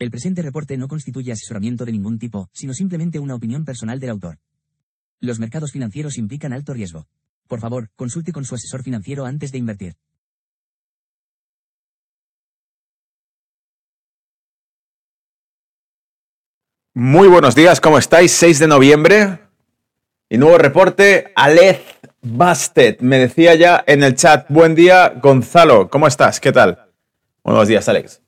El presente reporte no constituye asesoramiento de ningún tipo, sino simplemente una opinión personal del autor. Los mercados financieros implican alto riesgo. Por favor, consulte con su asesor financiero antes de invertir. Muy buenos días, ¿cómo estáis? 6 de noviembre. Y nuevo reporte, Alez Bastet. Me decía ya en el chat, buen día, Gonzalo, ¿cómo estás? ¿Qué tal? Buenos días, Alex.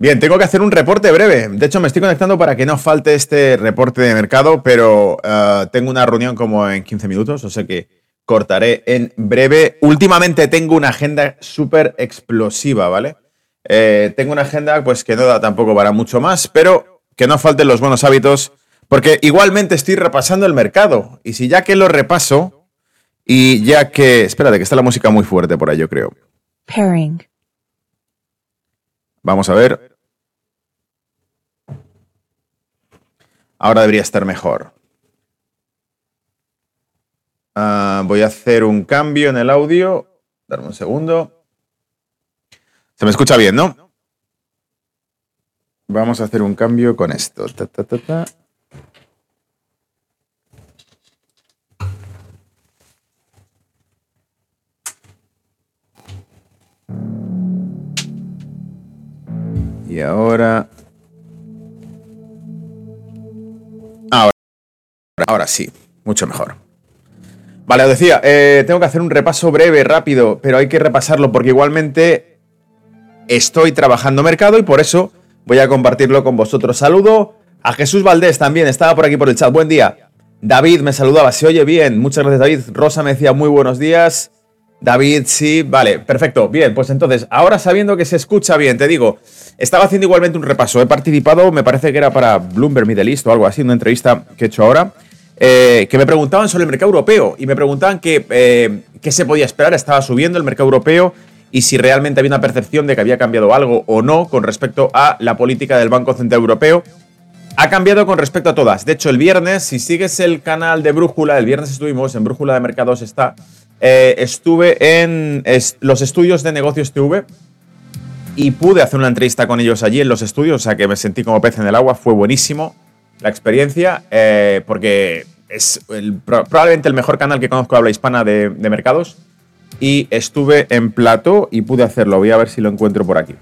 Bien, tengo que hacer un reporte breve. De hecho, me estoy conectando para que no falte este reporte de mercado, pero eh, tengo una reunión como en 15 minutos, o sea que cortaré en breve. Últimamente tengo una agenda súper explosiva, ¿vale? Eh, tengo una agenda pues que no da tampoco para mucho más, pero que no falten los buenos hábitos, porque igualmente estoy repasando el mercado. Y si ya que lo repaso, y ya que... Espérate, que está la música muy fuerte por ahí, yo creo. Pairing. Vamos a ver. Ahora debería estar mejor. Ah, voy a hacer un cambio en el audio. Darme un segundo. Se me escucha bien, ¿no? Vamos a hacer un cambio con esto. Y ahora Ahora sí, mucho mejor. Vale, os decía, eh, tengo que hacer un repaso breve, rápido, pero hay que repasarlo porque igualmente estoy trabajando mercado y por eso voy a compartirlo con vosotros. Saludo a Jesús Valdés también, estaba por aquí por el chat. Buen día. David me saludaba, se oye bien. Muchas gracias, David. Rosa me decía muy buenos días. David, sí, vale, perfecto. Bien, pues entonces, ahora sabiendo que se escucha bien, te digo, estaba haciendo igualmente un repaso. He participado, me parece que era para Bloomberg Middle East o algo así, una entrevista que he hecho ahora. Eh, que me preguntaban sobre el mercado europeo y me preguntaban eh, qué se podía esperar, estaba subiendo el mercado europeo y si realmente había una percepción de que había cambiado algo o no con respecto a la política del Banco Central Europeo. Ha cambiado con respecto a todas. De hecho, el viernes, si sigues el canal de Brújula, el viernes estuvimos en Brújula de Mercados está, eh, estuve en los estudios de negocios TV y pude hacer una entrevista con ellos allí en los estudios, o sea que me sentí como pez en el agua, fue buenísimo la experiencia, eh, porque es probablemente el mejor canal que conozco habla hispana de, mercados. Y estuve en plato y pude hacerlo. Voy a ver si lo encuentro por aquí.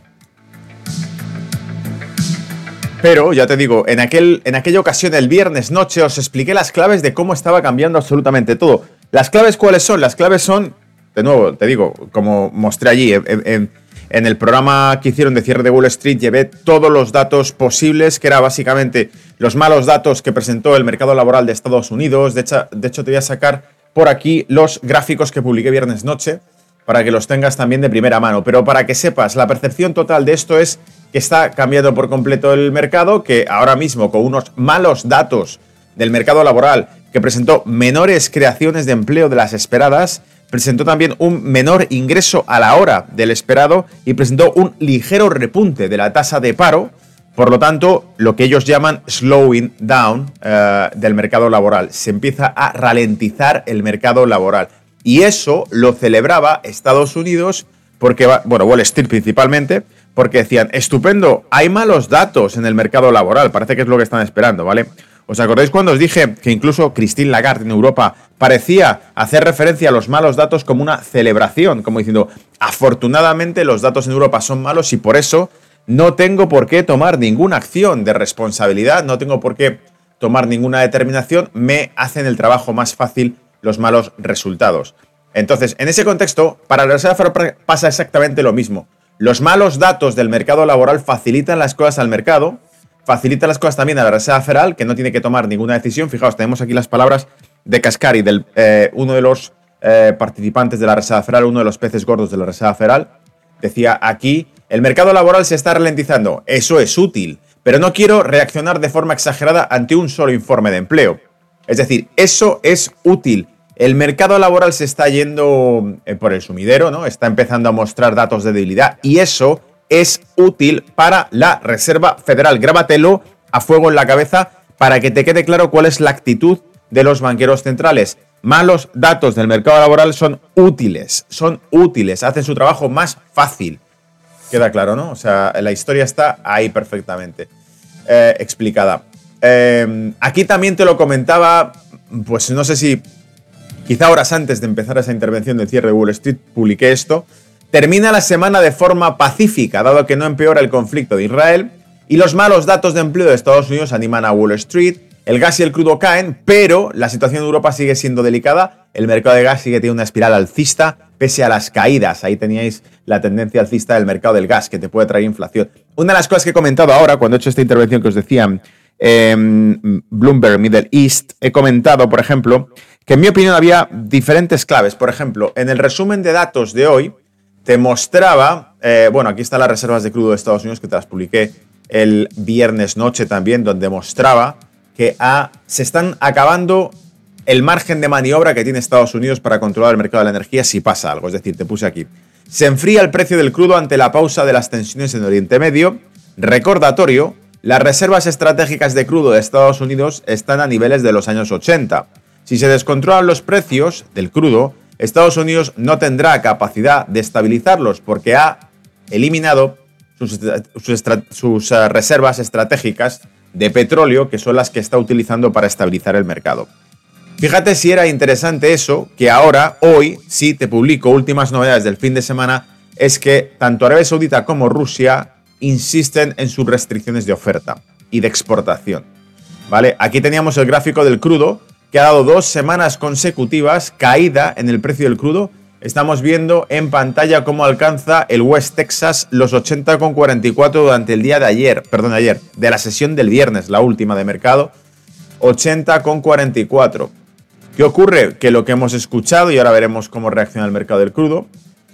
Pero ya te digo, en, aquel, en aquella ocasión, el viernes noche, os expliqué las claves de cómo estaba cambiando absolutamente todo. ¿Las claves cuáles son? Las claves son, de nuevo, te digo, como mostré allí, en el programa que hicieron de cierre de Wall Street llevé todos los datos posibles, que era básicamente los malos datos que presentó el mercado laboral de Estados Unidos. De hecho, de hecho te voy a sacar por aquí los gráficos que publiqué viernes noche para que los tengas también de primera mano. Pero para que sepas, la percepción total de esto es que está cambiando por completo el mercado, que ahora mismo con unos malos datos del mercado laboral que presentó menores creaciones de empleo de las esperadas, presentó también un menor ingreso a la hora del esperado y presentó un ligero repunte de la tasa de paro, por lo tanto, lo que ellos llaman slowing down eh, del mercado laboral. Se empieza a ralentizar el mercado laboral. Y eso lo celebraba Estados Unidos, porque, bueno, Wall Street principalmente, porque decían, estupendo, hay malos datos en el mercado laboral, parece que es lo que están esperando, ¿vale? ¿Os acordáis cuando os dije que incluso Christine Lagarde en Europa parecía hacer referencia a los malos datos como una celebración, como diciendo, afortunadamente los datos en Europa son malos y por eso no tengo por qué tomar ninguna acción de responsabilidad, no tengo por qué tomar ninguna determinación, me hacen el trabajo más fácil los malos resultados. Entonces, en ese contexto, para la Reserva pasa exactamente lo mismo. Los malos datos del mercado laboral facilitan las cosas al mercado, facilita las cosas también a la Reserva Federal, que no tiene que tomar ninguna decisión. Fijaos, tenemos aquí las palabras de Cascari, del, eh, uno de los eh, participantes de la Reserva Federal, uno de los peces gordos de la Reserva Federal. Decía aquí, el mercado laboral se está ralentizando. Eso es útil, pero no quiero reaccionar de forma exagerada ante un solo informe de empleo. Es decir, eso es útil. El mercado laboral se está yendo eh, por el sumidero, ¿no? Está empezando a mostrar datos de debilidad y eso es útil para la Reserva Federal. Grábatelo a fuego en la cabeza para que te quede claro cuál es la actitud de los banqueros centrales. Malos datos del mercado laboral son útiles, son útiles, hacen su trabajo más fácil. Queda claro, ¿no? O sea, la historia está ahí perfectamente eh, explicada. Em, aquí también te lo comentaba, pues no sé si quizá horas antes de empezar esa intervención de cierre de Wall Street, publiqué esto. Termina la semana de forma pacífica, dado que no empeora el conflicto de Israel, y los malos datos de empleo de Estados Unidos animan a Wall Street. El gas y el crudo caen, pero la situación en Europa sigue siendo delicada. El mercado de gas sigue teniendo una espiral alcista, pese a las caídas. Ahí teníais la tendencia alcista del mercado del gas, que te puede traer inflación. Una de las cosas que he comentado ahora, cuando he hecho esta intervención que os decía, Em, Bloomberg Middle East, he comentado, por ejemplo, que en mi opinión había diferentes claves. Por ejemplo, en el resumen de datos de hoy, te mostraba, eh, bueno, aquí están las reservas de crudo de Estados Unidos que te las publiqué el viernes noche también, donde mostraba que se están acabando el margen de maniobra que tiene Estados Unidos para controlar el mercado de la energía si pasa algo. Es decir, te puse aquí. Se enfría el precio del crudo ante la pausa de las tensiones en Oriente Medio. Recordatorio, las reservas estratégicas de crudo de Estados Unidos están a niveles de los años 80. Si se descontrolan los precios del crudo, Estados Unidos no tendrá capacidad de estabilizarlos porque ha eliminado sus, eh, reservas estratégicas de petróleo, que son las que está utilizando para estabilizar el mercado. Fíjate si era interesante eso, que ahora, hoy, sí te publico últimas novedades del fin de semana, es que tanto Arabia Saudita como Rusia insisten en sus restricciones de oferta y de exportación. ¿Vale? Aquí teníamos el gráfico del crudo, que ha dado dos semanas consecutivas caída en el precio del crudo. Estamos viendo en pantalla cómo alcanza el West Texas los 80,44 durante el día de ayer, perdón, ayer, de la sesión del viernes, la última de mercado, 80,44. ¿Qué ocurre? Que lo que hemos escuchado, y ahora veremos cómo reacciona el mercado del crudo,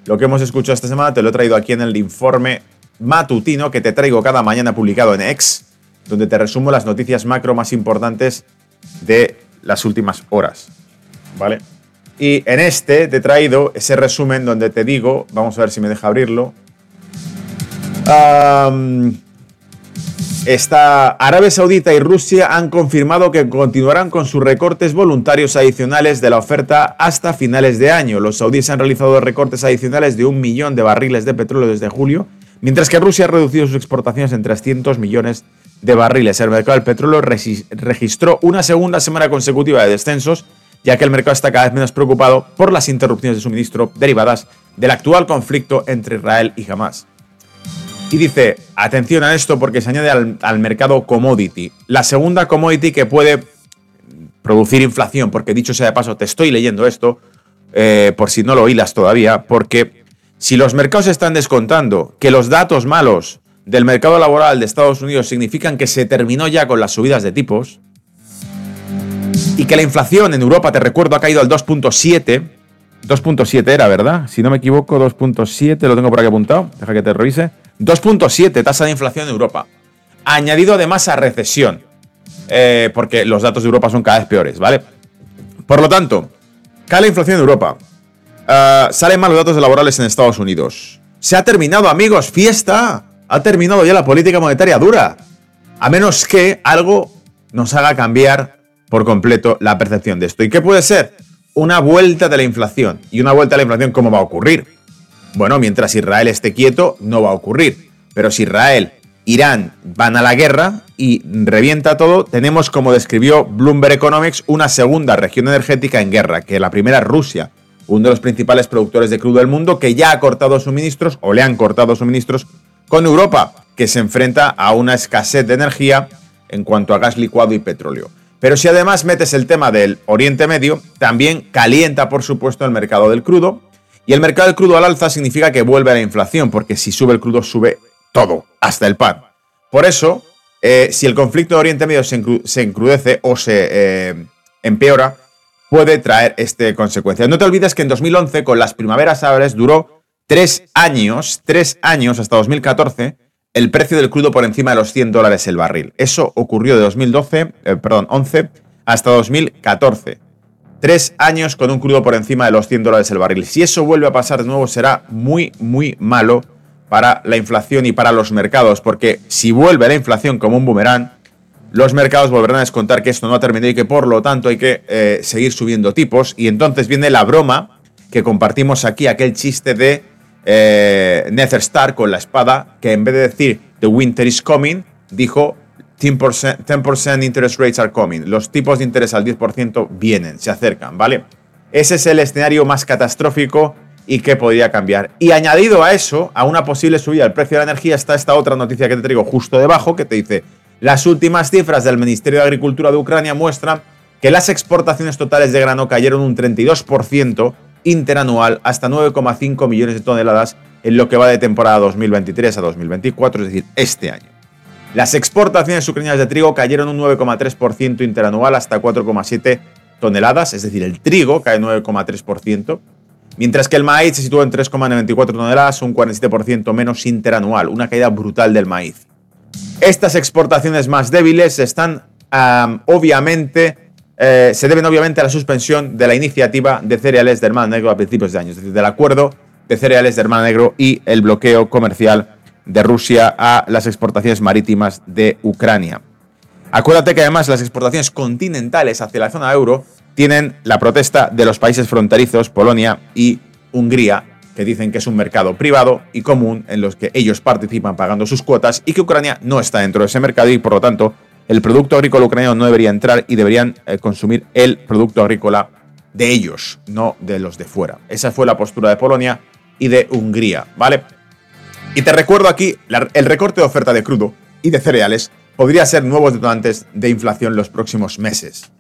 lo que hemos escuchado esta semana te lo he traído aquí en el informe matutino que te traigo cada mañana publicado en X, donde te resumo las noticias macro más importantes de las últimas horas. ¿Vale? Y en este te he traído ese resumen donde te digo, vamos a ver si me deja abrirlo. Esta Arabia Saudita y Rusia han confirmado que continuarán con sus recortes voluntarios adicionales de la oferta hasta finales de año. Los saudíes han realizado recortes adicionales de un millón de barriles de petróleo desde julio Mientras que Rusia ha reducido sus exportaciones en 300 millones de barriles. El mercado del petróleo registró una segunda semana consecutiva de descensos, ya que el mercado está cada vez menos preocupado por las interrupciones de suministro derivadas del actual conflicto entre Israel y Hamas. Y dice, atención a esto porque se añade al, mercado commodity. La segunda commodity que puede producir inflación, porque dicho sea de paso, te estoy leyendo esto, eh, por si no lo hilas todavía, porque si los mercados están descontando que los datos malos del mercado laboral de Estados Unidos significan que se terminó ya con las subidas de tipos y que la inflación en Europa, te recuerdo, ha caído al 2.7, 2.7 era, ¿verdad? Si no me equivoco, 2.7, lo tengo por aquí apuntado, deja que te revise. 2.7 tasa de inflación en Europa. Añadido además a recesión, eh, porque los datos de Europa son cada vez peores, ¿vale? Por lo tanto, cae la inflación en Europa, Ah, salen malos datos laborales en Estados Unidos. Se ha terminado, amigos, fiesta. Ha terminado ya la política monetaria dura. A menos que algo nos haga cambiar por completo la percepción de esto. ¿Y qué puede ser? Una vuelta de la inflación. ¿Y una vuelta de la inflación cómo va a ocurrir? Bueno, mientras Israel esté quieto, no va a ocurrir. Pero si Israel, Irán van a la guerra y revienta todo, tenemos, como describió Bloomberg Economics, una segunda región energética en guerra, que la primera Rusia uno de los principales productores de crudo del mundo, que ya ha cortado suministros o le han cortado suministros con Europa, que se enfrenta a una escasez de energía en cuanto a gas licuado y petróleo. Pero si además metes el tema del Oriente Medio, también calienta, por supuesto, el mercado del crudo. Y el mercado del crudo al alza significa que vuelve a la inflación, porque si sube el crudo, sube todo, hasta el pan. Por eso, eh, si el conflicto de Oriente Medio se, encrudece o se eh, empeora, puede traer este consecuencia. No te olvides que en 2011, con las primaveras árabes, duró tres años, tres años hasta 2014, el precio del crudo por encima de los 100 dólares el barril. Eso ocurrió de 2012, eh, perdón, 11 hasta 2014. Tres años con un crudo por encima de los 100 dólares el barril. Si eso vuelve a pasar de nuevo, será muy, muy malo para la inflación y para los mercados, porque si vuelve la inflación como un boomerang, los mercados volverán a descontar que esto no ha terminado y que por lo tanto hay que eh, seguir subiendo tipos. Y entonces viene la broma que compartimos aquí, aquel chiste de eh, Nether Star con la espada, que en vez de decir The winter is coming, dijo 10%, interest rates are coming. Los tipos de interés al 10% vienen, se acercan, ¿vale? Ese es el escenario más catastrófico y que podría cambiar. Y añadido a eso, a una posible subida del precio de la energía, está esta otra noticia que te traigo justo debajo, que te dice, las últimas cifras del Ministerio de Agricultura de Ucrania muestran que las exportaciones totales de grano cayeron un 32% interanual hasta 9,5 millones de toneladas en lo que va de temporada 2023 a 2024, es decir, este año. Las exportaciones ucranianas de trigo cayeron un 9,3% interanual hasta 4,7 toneladas, es decir, el trigo cae 9,3%, mientras que el maíz se sitúa en 3,94 toneladas, un 47% menos interanual, una caída brutal del maíz. Estas exportaciones más débiles están obviamente eh, se deben obviamente a la suspensión de la iniciativa de cereales de Hermano Negro a principios de año, es decir, del acuerdo de cereales de Hermano Negro y el bloqueo comercial de Rusia a las exportaciones marítimas de Ucrania. Acuérdate que además las exportaciones continentales hacia la zona euro tienen la protesta de los países fronterizos, Polonia y Hungría, que dicen que es un mercado privado y común en los que ellos participan pagando sus cuotas y que Ucrania no está dentro de ese mercado y por lo tanto el producto agrícola ucraniano no debería entrar y deberían eh, consumir el producto agrícola de ellos, no de los de fuera. Esa fue la postura de Polonia y de Hungría, ¿vale? Y te recuerdo aquí, el recorte de oferta de crudo y de cereales podría ser nuevos detonantes de inflación los próximos meses.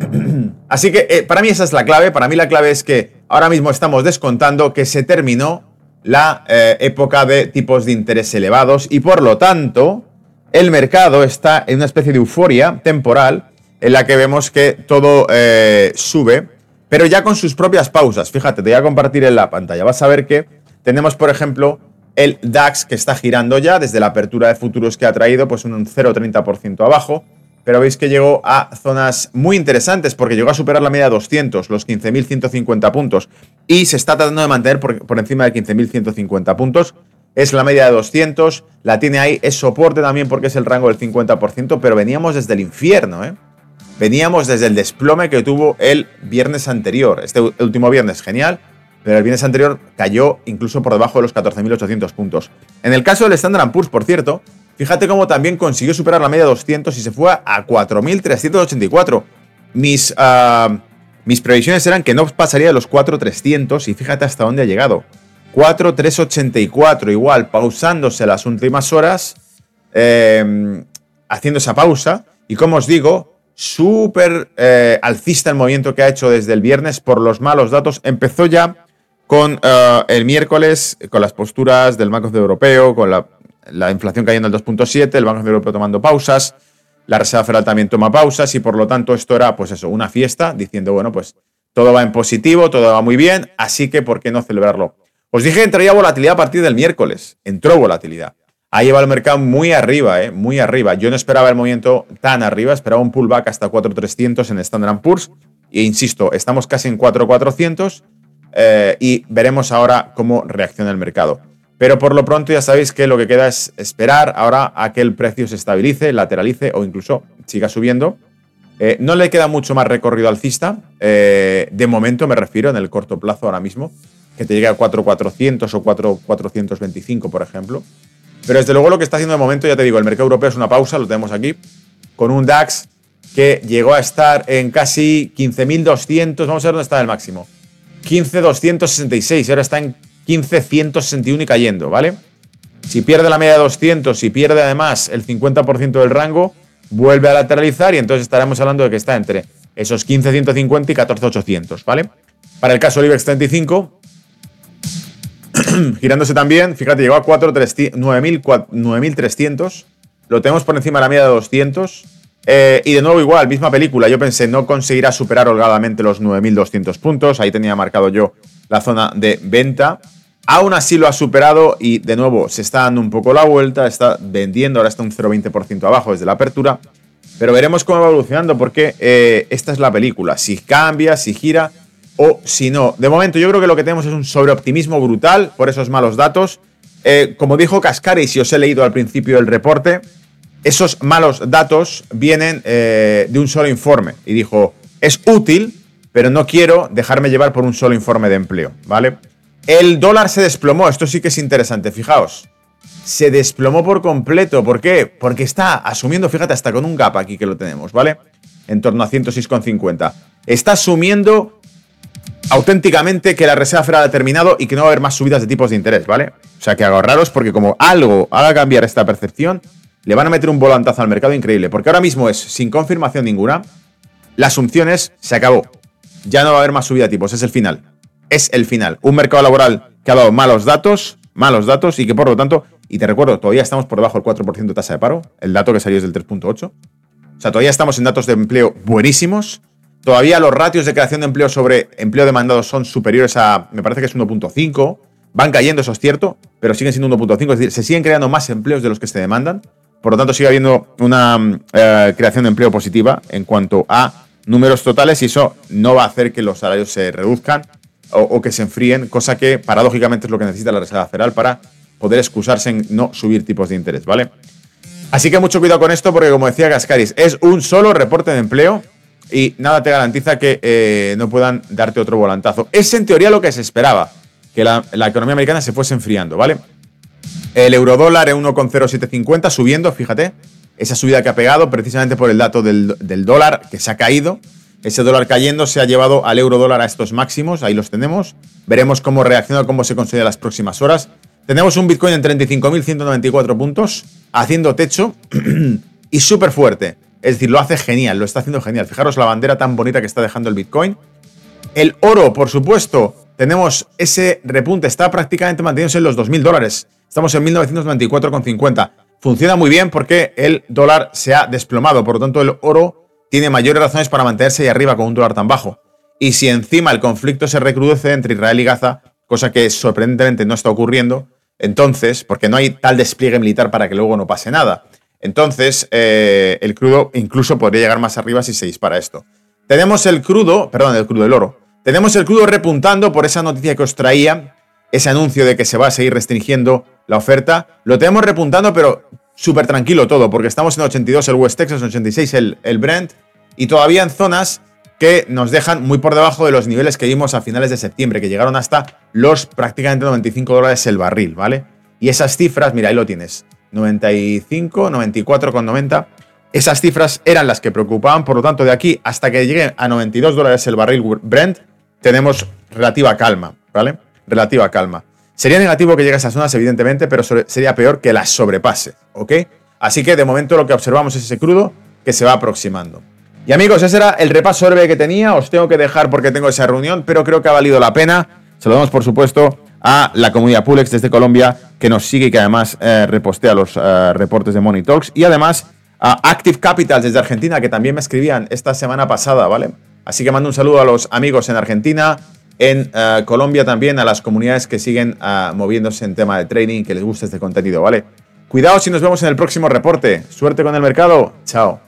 Así que eh, para mí esa es la clave, para mí la clave es que ahora mismo estamos descontando que se terminó la eh, época de tipos de interés elevados y por lo tanto el mercado está en una especie de euforia temporal en la que vemos que todo eh, sube, pero ya con sus propias pausas. Fíjate, te voy a compartir en la pantalla. Vas a ver que tenemos, por ejemplo, el DAX que está girando ya desde la apertura de futuros que ha traído, pues un 0,30% abajo. Pero veis que llegó a zonas muy interesantes porque llegó a superar la media de 200, los 15.150 puntos. Y se está tratando de mantener por, por encima de 15.150 puntos es la media de 200, la tiene ahí, es soporte también porque es el rango del 50%, pero veníamos desde el infierno, ¿eh? Veníamos desde el desplome que tuvo el viernes anterior. Este último viernes, genial, pero el viernes anterior cayó incluso por debajo de los 14.800 puntos. En el caso del Standard Poor's, por cierto, fíjate cómo también consiguió superar la media de 200 y se fue a 4.384. Mis, ah, mis previsiones eran que no pasaría de los 4.300 y fíjate hasta dónde ha llegado. 4-3-84, igual, pausándose las últimas horas, em, haciendo esa pausa. Y como os digo, súper eh, alcista el movimiento que ha hecho desde el viernes por los malos datos. Empezó ya con eh, el miércoles, con las posturas del Banco Central Europeo, con la, la inflación cayendo al 2.7, el Banco Central Europeo tomando pausas, la Reserva Federal también toma pausas y por lo tanto esto era, pues eso, una fiesta, diciendo, bueno, pues todo va en positivo, todo va muy bien, así que ¿por qué no celebrarlo? Os dije que entraría volatilidad a partir del miércoles. Entró volatilidad. Ha llevado el mercado muy arriba, ¿eh? muy arriba. Yo no esperaba el movimiento tan arriba, esperaba un pullback hasta 4.300 en Standard Poor's. E insisto, estamos casi en 4.400 eh, y veremos ahora cómo reacciona el mercado. Pero por lo pronto ya sabéis que lo que queda es esperar ahora a que el precio se estabilice, lateralice o incluso siga subiendo. Eh, no le queda mucho más recorrido alcista. Eh, de momento me refiero en el corto plazo ahora mismo que te llegue a 4,400 o 4,425, por ejemplo. Pero desde luego lo que está haciendo de momento, ya te digo, el mercado europeo es una pausa, lo tenemos aquí, con un DAX que llegó a estar en casi 15.200, vamos a ver dónde está el máximo. 15.266, ahora está en 15.161 y cayendo, ¿vale? Si pierde la media de 200, si pierde además el 50% del rango, vuelve a lateralizar y entonces estaremos hablando de que está entre esos 15.150 y 14.800, ¿vale? Para el caso del IBEX 35, girándose también, fíjate, llegó a 9.300. Lo tenemos por encima de la media de 200. Eh, y de nuevo igual, misma película. Yo pensé, no conseguirá superar holgadamente los 9.200 puntos. Ahí tenía marcado yo la zona de venta. Aún así lo ha superado y de nuevo se está dando un poco la vuelta. Está vendiendo, ahora está un 0,20% abajo desde la apertura. Pero veremos cómo va evolucionando porque eh, esta es la película. Si cambia, si gira, o si no. De momento, yo creo que lo que tenemos es un sobreoptimismo brutal por esos malos datos. Eh, como dijo Cascari, si os he leído al principio del reporte, esos malos datos vienen eh, de un solo informe. Y dijo, es útil, pero no quiero dejarme llevar por un solo informe de empleo, ¿vale? El dólar se desplomó, esto sí que es interesante, fijaos. Se desplomó por completo, ¿por qué? Porque está asumiendo, fíjate, hasta con un gap aquí que lo tenemos, ¿vale? En torno a 106,50. Está asumiendo auténticamente que la Reserva Federal ha terminado y que no va a haber más subidas de tipos de interés, ¿vale? O sea que agarraros porque como algo haga cambiar esta percepción, le van a meter un volantazo al mercado increíble. Porque ahora mismo es, sin confirmación ninguna, la asunción es, se acabó. Ya no va a haber más subida de tipos, es el final. Es el final. Un mercado laboral que ha dado malos datos, malos datos y que por lo tanto, y te recuerdo, todavía estamos por debajo del 4% de tasa de paro, el dato que salió es del 3.8. O sea, todavía estamos en datos de empleo buenísimos. Todavía los ratios de creación de empleo sobre empleo demandado son superiores a, me parece que es 1.5. Van cayendo, eso es cierto, pero siguen siendo 1.5. Es decir, se siguen creando más empleos de los que se demandan. Por lo tanto, sigue habiendo una eh, creación de empleo positiva en cuanto a números totales y eso no va a hacer que los salarios se reduzcan o, que se enfríen, cosa que paradójicamente es lo que necesita la Reserva Federal para poder excusarse en no subir tipos de interés, ¿vale? Así que mucho cuidado con esto porque, como decía Gascaris, es un solo reporte de empleo y nada te garantiza que eh, no puedan darte otro volantazo. Es en teoría lo que se esperaba, que la, economía americana se fuese enfriando, ¿vale? El eurodólar en 1,0750 subiendo, fíjate, esa subida que ha pegado precisamente por el dato del, dólar que se ha caído. Ese dólar cayendo se ha llevado al euro dólar a estos máximos, ahí los tenemos. Veremos cómo reacciona, cómo se consolida las próximas horas. Tenemos un Bitcoin en 35.194 puntos, haciendo techo y súper fuerte. Es decir, lo hace genial, lo está haciendo genial. Fijaros la bandera tan bonita que está dejando el Bitcoin. El oro, por supuesto, tenemos ese repunte, está prácticamente manteniéndose en los 2.000 dólares. Estamos en 1994,50. Funciona muy bien porque el dólar se ha desplomado, por lo tanto el oro tiene mayores razones para mantenerse ahí arriba con un dólar tan bajo. Y si encima el conflicto se recrudece entre Israel y Gaza, cosa que sorprendentemente no está ocurriendo, entonces, porque no hay tal despliegue militar para que luego no pase nada, entonces eh, el crudo incluso podría llegar más arriba si se dispara esto. Tenemos el crudo, perdón, el crudo del oro. Tenemos el crudo repuntando por esa noticia que os traía, ese anuncio de que se va a seguir restringiendo la oferta. Lo tenemos repuntando, pero súper tranquilo todo, porque estamos en 82 el West Texas, en 86 el, el Brent, y todavía en zonas que nos dejan muy por debajo de los niveles que vimos a finales de septiembre, que llegaron hasta los prácticamente 95 dólares el barril, ¿vale? Y esas cifras, mira, ahí lo tienes, 95, 94,90. Esas cifras eran las que preocupaban, por lo tanto, de aquí hasta que llegue a 92 dólares el barril Brent, tenemos relativa calma, ¿vale? Relativa calma. Sería negativo que llegue a esas zonas, evidentemente, pero sería peor que las sobrepase, ¿ok? Así que de momento lo que observamos es ese crudo que se va aproximando. Y amigos, ese era el repaso breve que tenía. Os tengo que dejar porque tengo esa reunión, pero creo que ha valido la pena. Saludamos, por supuesto, a la comunidad Pulex desde Colombia, que nos sigue y que además eh, repostea los eh, reportes de Money Talks. Y además a Active Capital desde Argentina, que también me escribían esta semana pasada, ¿vale? Así que mando un saludo a los amigos en Argentina, en eh, Colombia también a las comunidades que siguen moviéndose en tema de trading, que les gusta este contenido, ¿vale? Cuidaos y nos vemos en el próximo reporte. Suerte con el mercado. Chao.